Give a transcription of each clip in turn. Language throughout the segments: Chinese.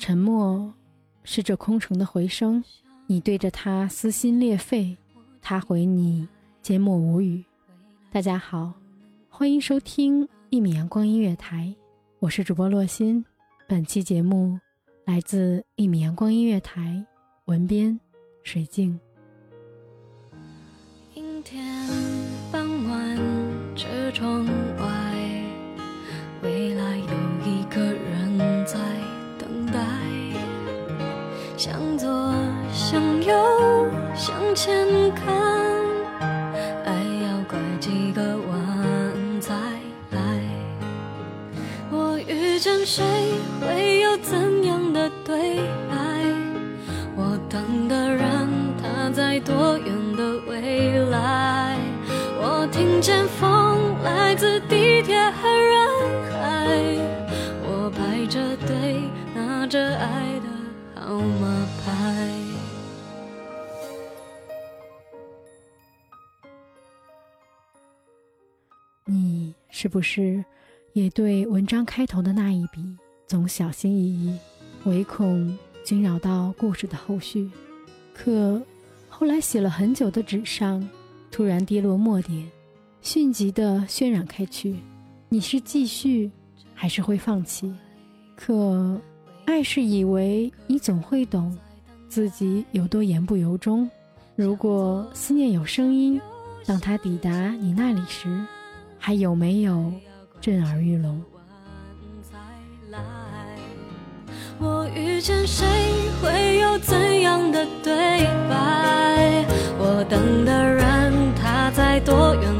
沉默是这空城的回声，你对着他撕心裂肺，他回你缄默无语。大家好，欢迎收听一米阳光音乐台，我是主播洛心。本期节目来自一米阳光音乐台，文编水静。阴天傍晚，车窗见风来自地铁和人海，我排着队拿着爱的号码牌。你是不是也对文章开头的那一笔总小心翼翼，唯恐惊扰到故事的后续？可后来写了很久的纸上，突然跌落墨点，迅疾地渲染开去。你是继续，还是会放弃？可爱是以为你总会懂，自己有多言不由衷。如果思念有声音，当它抵达你那里时，还有没有震耳欲聋？我遇见谁，会有怎样的对白？我等的人，他在多远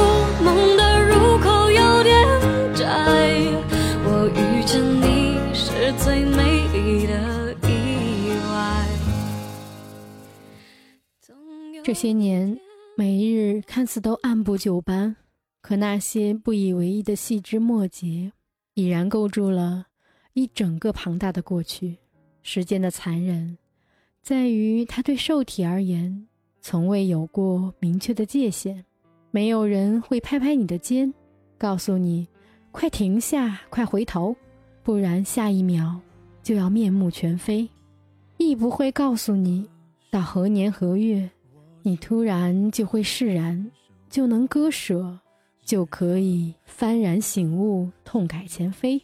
这些年，每日看似都按部就班，可那些不以为意的细枝末节，已然构筑了一整个庞大的过去。时间的残忍，在于它对受体而言，从未有过明确的界限。没有人会拍拍你的肩，告诉你：“快停下，快回头，不然下一秒就要面目全非。”亦不会告诉你，到何年何月，你突然就会释然，就能割舍，就可以幡然醒悟，痛改前非。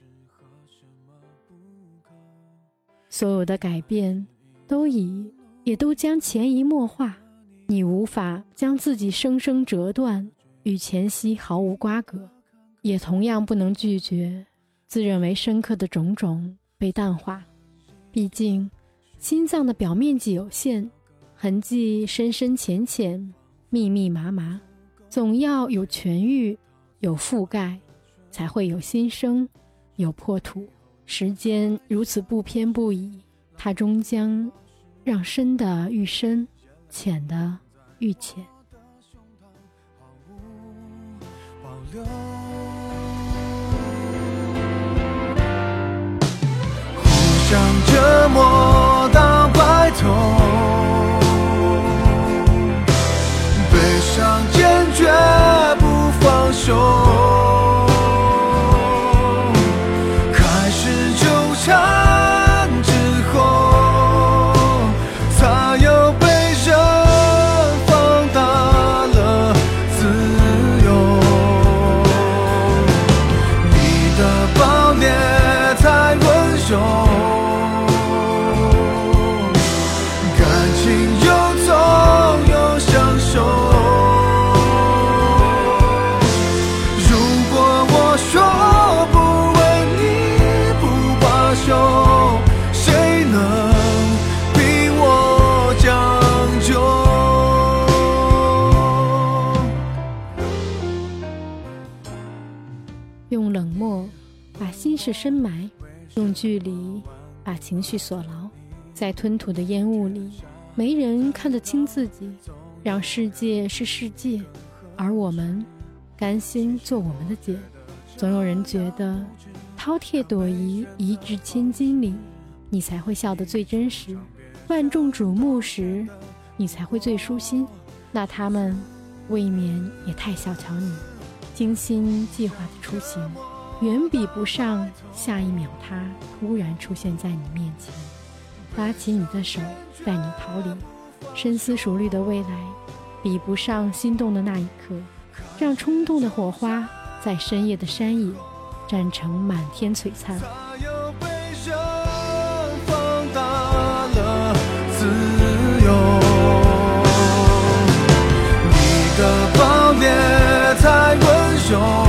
所有的改变，都已也都将潜移默化。你无法将自己生生折断，与前夕毫无瓜葛，也同样不能拒绝自认为深刻的种种被淡化。毕竟，心脏的表面积有限，痕迹深深浅浅，密密麻麻，总要有痊愈，有覆盖，才会有新生，有破土。时间如此不偏不倚，它终将让深的愈深，浅的愈浅。互相折磨到白头，悲是深埋，用距离把情绪锁牢，在吞吐的烟雾里，没人看得清自己。让世界是世界，而我们甘心做我们的茧。总有人觉得，饕餮朵颐一掷千金里，你才会笑得最真实；万众瞩目时，你才会最舒心。那他们未免也太小瞧你，精心计划的出行。远比不上下一秒他突然出现在你面前，拉起你的手带你逃离，深思熟虑的未来，比不上心动的那一刻，让冲动的火花在深夜的山野绽成满天璀璨。你的暴烈太温柔。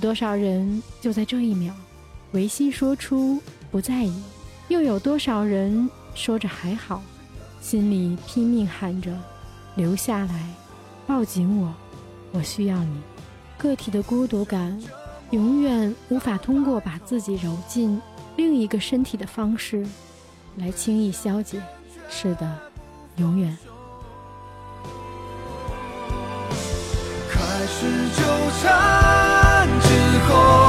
多少人就在这一秒，违心说出不在意；又有多少人说着还好，心里拼命喊着留下来，抱紧我，我需要你。个体的孤独感，永远无法通过把自己揉进另一个身体的方式，来轻易消解。是的，永远。开始纠缠。之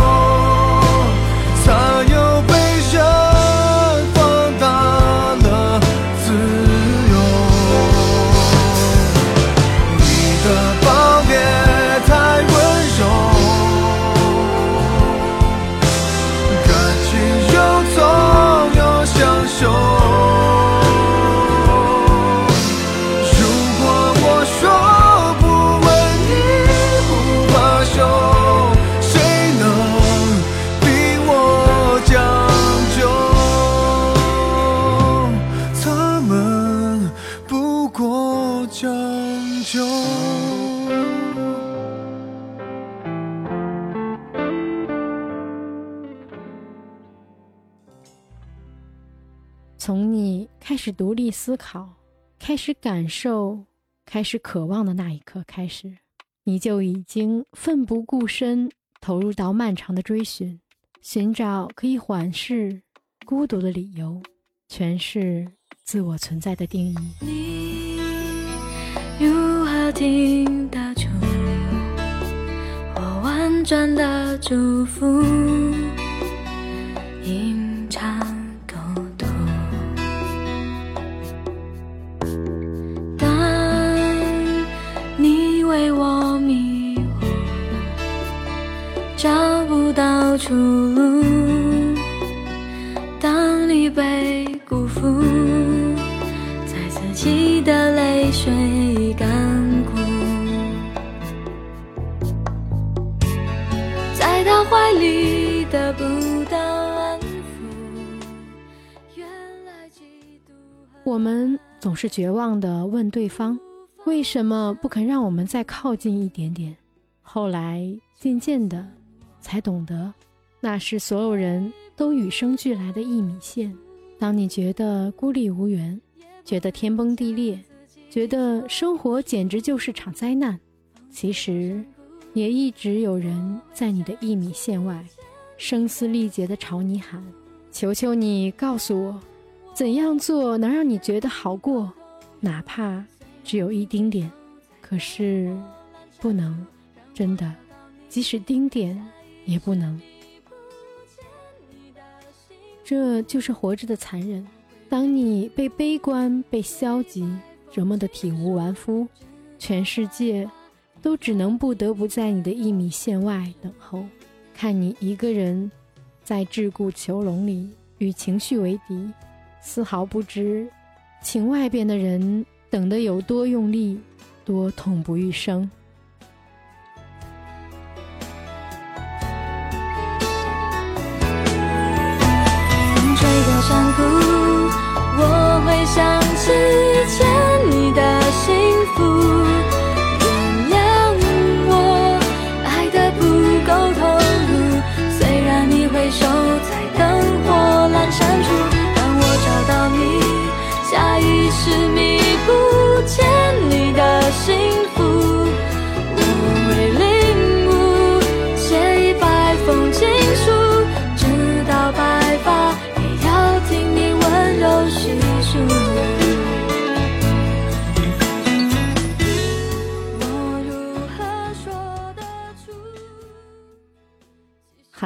从你开始独立思考、开始感受、开始渴望的那一刻开始，你就已经奋不顾身投入到漫长的追寻，寻找可以缓释、孤独的理由，诠释自我存在的定义。你如何听得出我婉转的祝福？因出路。当你被辜负，在自己的泪水干枯，在他怀里得不到安抚。原来我们总是绝望地问对方：“为什么不肯让我们再靠近一点点？”后来渐渐的，才懂得，那是所有人都与生俱来的一米线。当你觉得孤立无援，觉得天崩地裂，觉得生活简直就是场灾难，其实，也一直有人在你的一米线外，声嘶力竭地朝你喊：“求求你告诉我，怎样做能让你觉得好过，哪怕只有一丁点。”可是，不能，真的，即使丁点也不能。这就是活着的残忍。当你被悲观、被消极折磨得体无完肤，全世界都只能不得不在你的一米线外等候，看你一个人在桎梏囚笼里与情绪为敌，丝毫不知情外边的人等得有多用力，多痛不欲生。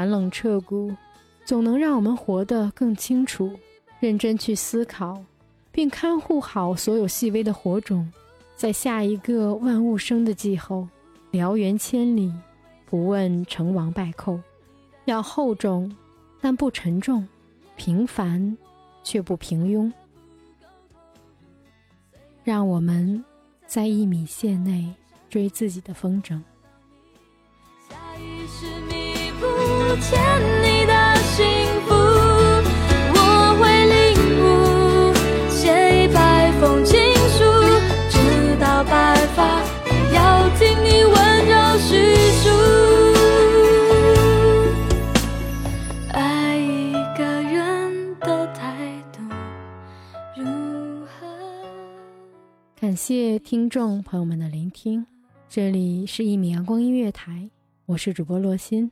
寒冷彻骨，总能让我们活得更清楚，认真去思考，并看护好所有细微的火种，在下一个万物生的季后，燎原千里，不问成王败寇，要厚重，但不沉重，平凡却不平庸。让我们在一米线内追自己的风筝。欠你的幸福，我会领悟，写一百封情书，直到白发也要听你温柔叙述。爱一个人的态度如何？感谢听众朋友们的聆听，这里是一米阳光音乐台，我是主播洛心，